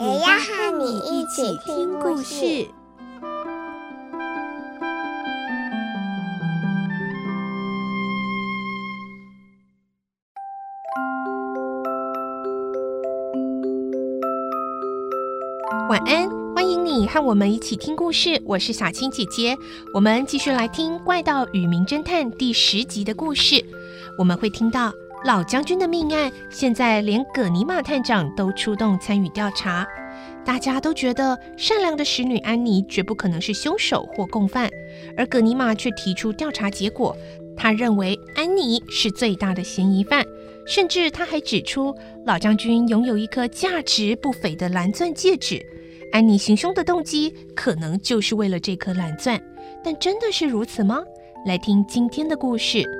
也要和你一起听故事。晚安，欢迎你和我们一起听故事。我是小青姐姐，我们继续来听《怪盗与名侦探》第十集的故事。我们会听到。老将军的命案，现在连葛尼玛探长都出动参与调查。大家都觉得善良的使女安妮绝不可能是凶手或共犯，而葛尼玛却提出调查结果，他认为安妮是最大的嫌疑犯，甚至他还指出老将军拥有一颗价值不菲的蓝钻戒指，安妮行凶的动机可能就是为了这颗蓝钻。但真的是如此吗？来听今天的故事。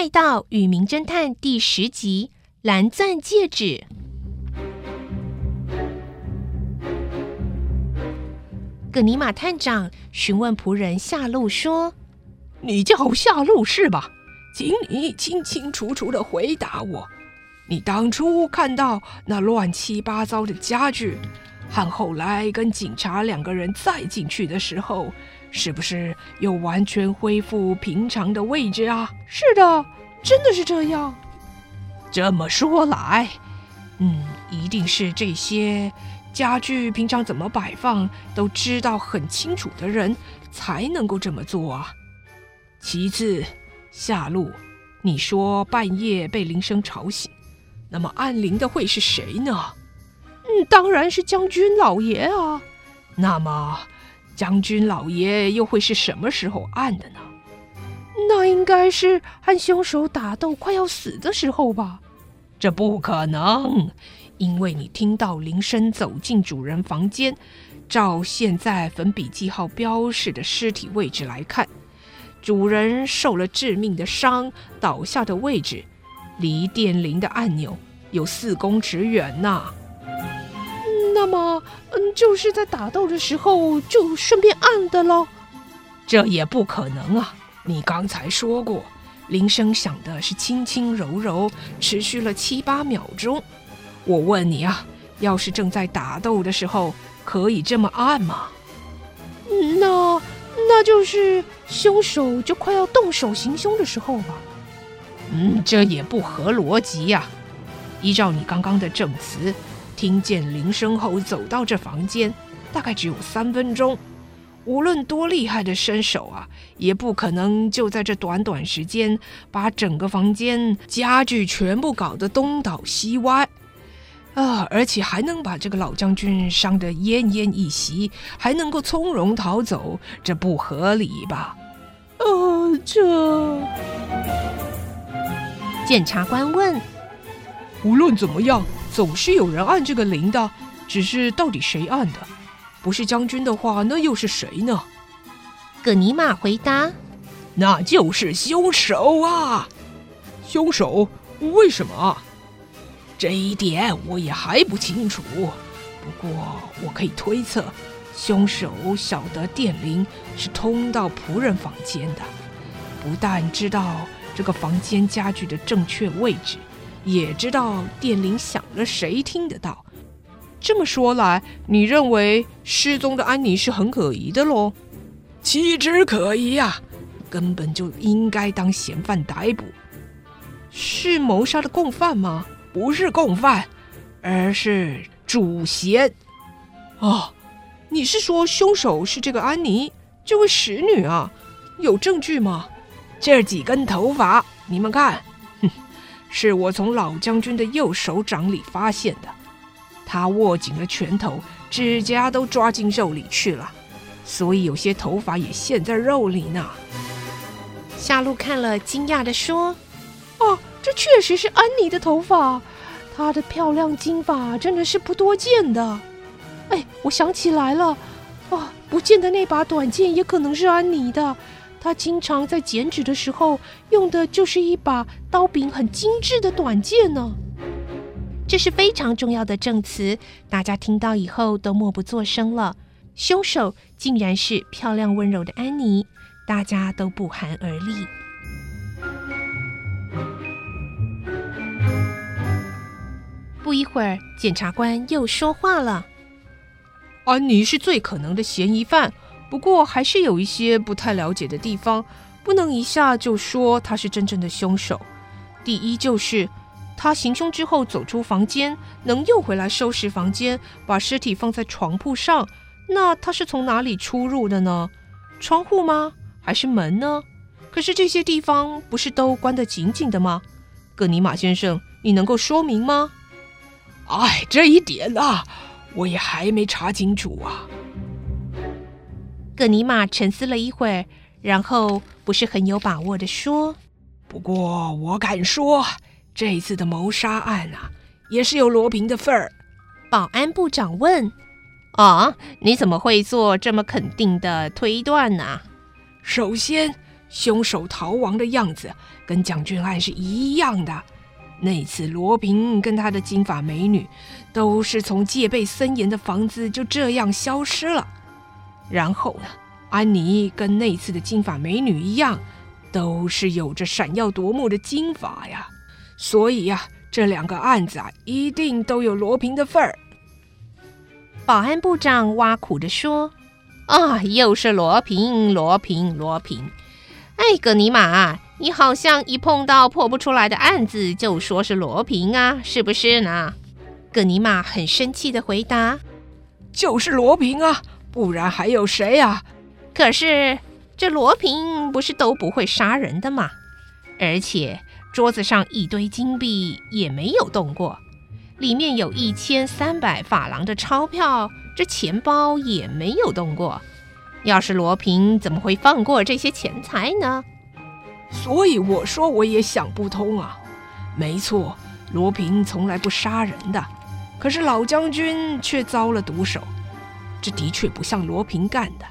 怪盗与名侦探第十集：蓝钻戒指。葛尼玛探长询问仆人夏露说：“你叫夏露是吧？请你清清楚楚的回答我，你当初看到那乱七八糟的家具，和后来跟警察两个人再进去的时候。”是不是又完全恢复平常的位置啊？是的，真的是这样。这么说来，嗯，一定是这些家具平常怎么摆放都知道很清楚的人才能够这么做啊。其次，夏露，你说半夜被铃声吵醒，那么按铃的会是谁呢？嗯，当然是将军老爷啊。那么。将军老爷又会是什么时候按的呢？那应该是和凶手打斗快要死的时候吧？这不可能，因为你听到铃声走进主人房间，照现在粉笔记号标示的尸体位置来看，主人受了致命的伤，倒下的位置离电铃的按钮有四公尺远呢。那么，嗯，就是在打斗的时候就顺便按的喽？这也不可能啊！你刚才说过，铃声响的是轻轻柔柔，持续了七八秒钟。我问你啊，要是正在打斗的时候，可以这么按吗？那那就是凶手就快要动手行凶的时候吧？嗯，这也不合逻辑呀。依照你刚刚的证词。听见铃声后走到这房间，大概只有三分钟。无论多厉害的身手啊，也不可能就在这短短时间把整个房间家具全部搞得东倒西歪啊！而且还能把这个老将军伤得奄奄一息，还能够从容逃走，这不合理吧？呃，这……检察官问：无论怎么样。总是有人按这个铃的，只是到底谁按的？不是将军的话，那又是谁呢？葛尼玛回答：“那就是凶手啊！凶手？为什么？这一点我也还不清楚。不过我可以推测，凶手晓得电铃是通到仆人房间的，不但知道这个房间家具的正确位置。”也知道电铃响了，谁听得到？这么说来，你认为失踪的安妮是很可疑的喽？岂止可疑呀，根本就应该当嫌犯逮捕。是谋杀的共犯吗？不是共犯，而是主嫌。哦，你是说凶手是这个安妮，这位使女啊？有证据吗？这几根头发，你们看。是我从老将军的右手掌里发现的，他握紧了拳头，指甲都抓进肉里去了，所以有些头发也陷在肉里呢。夏露看了，惊讶地说：“哦，这确实是安妮的头发，她的漂亮金发真的是不多见的。哎，我想起来了，哦，不见的那把短剑也可能是安妮的。他经常在剪纸的时候用的就是一把刀柄很精致的短剑呢。这是非常重要的证词，大家听到以后都默不作声了。凶手竟然是漂亮温柔的安妮。”大家都不寒而栗。不一会儿，检察官又说话了：“安妮是最可能的嫌疑犯，不过还是有一些不太了解的地方，不能一下就说他是真正的凶手。第一，就是他行凶之后走出房间，能又回来收拾房间，把尸体放在床铺上，那他是从哪里出入的呢？窗户吗？”还是门呢？可是这些地方不是都关得紧紧的吗？葛尼玛先生，你能够说明吗？哎，这一点啊，我也还没查清楚啊。葛尼玛沉思了一会儿，然后不是很有把握的说：“不过我敢说，这一次的谋杀案啊，也是有罗平的份儿。”保安部长问：“啊，你怎么会做这么肯定的推断呢？”首先，凶手逃亡的样子跟蒋俊案是一样的。那次罗平跟他的金发美女都是从戒备森严的房子就这样消失了。然后呢，安妮跟那次的金发美女一样，都是有着闪耀夺目的金发呀。所以呀，这两个案子啊，一定都有罗平的份儿。保安部长挖苦地说。啊，又是罗平，罗平，罗平！哎，葛尼玛，你好像一碰到破不出来的案子就说是罗平啊，是不是呢？葛尼玛很生气的回答：“就是罗平啊，不然还有谁呀？”可是这罗平不是都不会杀人的吗？而且桌子上一堆金币也没有动过，里面有一千三百法郎的钞票。这钱包也没有动过，要是罗平怎么会放过这些钱财呢？所以我说我也想不通啊。没错，罗平从来不杀人的，可是老将军却遭了毒手，这的确不像罗平干的。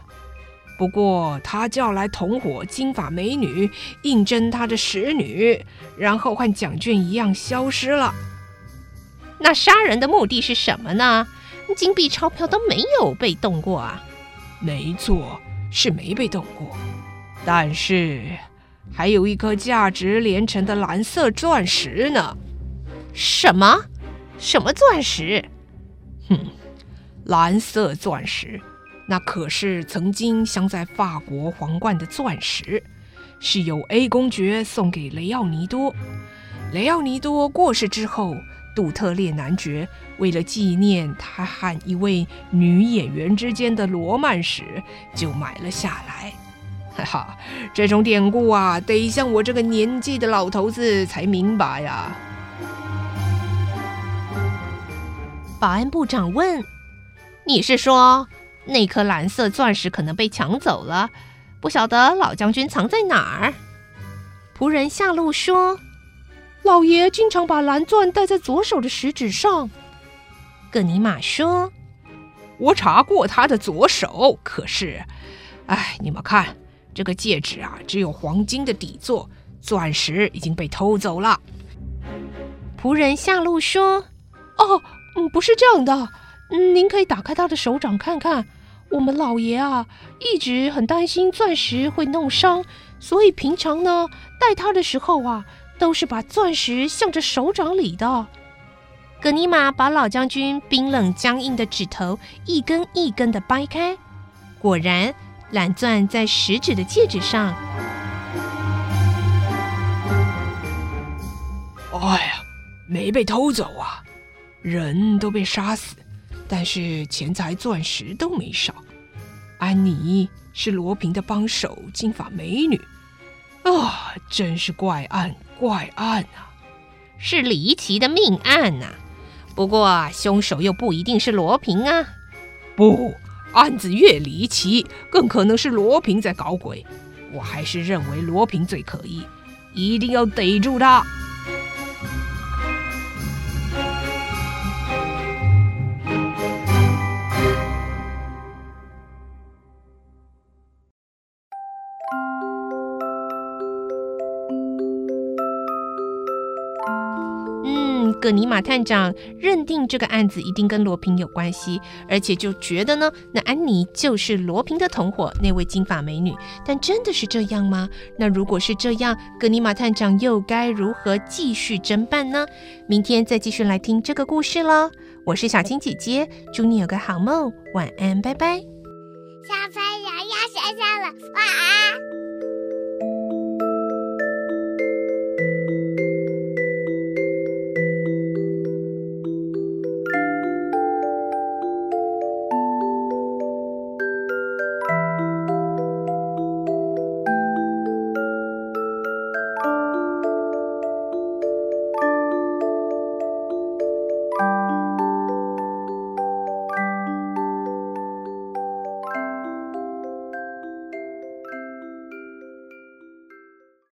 不过他叫来同伙金发美女应征他的使女，然后和蒋俊一样消失了。那杀人的目的是什么呢？金币钞票都没有被动过啊！没错，是没被动过，但是还有一颗价值连城的蓝色钻石呢。什么？什么钻石？哼，蓝色钻石，那可是曾经镶在法国皇冠的钻石，是由 A 公爵送给雷奥尼多。雷奥尼多过世之后。杜特列男爵为了纪念他和一位女演员之间的罗曼史，就买了下来。哈哈，这种典故啊，得像我这个年纪的老头子才明白呀。保安部长问：“你是说那颗蓝色钻石可能被抢走了？不晓得老将军藏在哪儿？”仆人夏露说。老爷经常把蓝钻戴在左手的食指上。葛尼玛说：“我查过他的左手，可是，哎，你们看这个戒指啊，只有黄金的底座，钻石已经被偷走了。”仆人夏露说：“哦，嗯，不是这样的，嗯，您可以打开他的手掌看看。我们老爷啊，一直很担心钻石会弄伤，所以平常呢，戴它的时候啊。”都是把钻石向着手掌里的。葛尼玛把老将军冰冷僵硬的指头一根一根的掰开，果然蓝钻在食指的戒指上。哎呀，没被偷走啊，人都被杀死，但是钱财钻石都没少。安妮是罗平的帮手，金发美女。啊、哦，真是怪案！怪案啊，是离奇的命案呐、啊。不过凶手又不一定是罗平啊。不，案子越离奇，更可能是罗平在搞鬼。我还是认为罗平最可疑，一定要逮住他。嗯葛尼玛探长认定这个案子一定跟罗平有关系，而且就觉得呢，那安妮就是罗平的同伙，那位金发美女。但真的是这样吗？那如果是这样，葛尼玛探长又该如何继续侦办呢？明天再继续来听这个故事喽。我是小青姐姐，祝你有个好梦，晚安，拜拜。小朋友要睡觉了，晚安。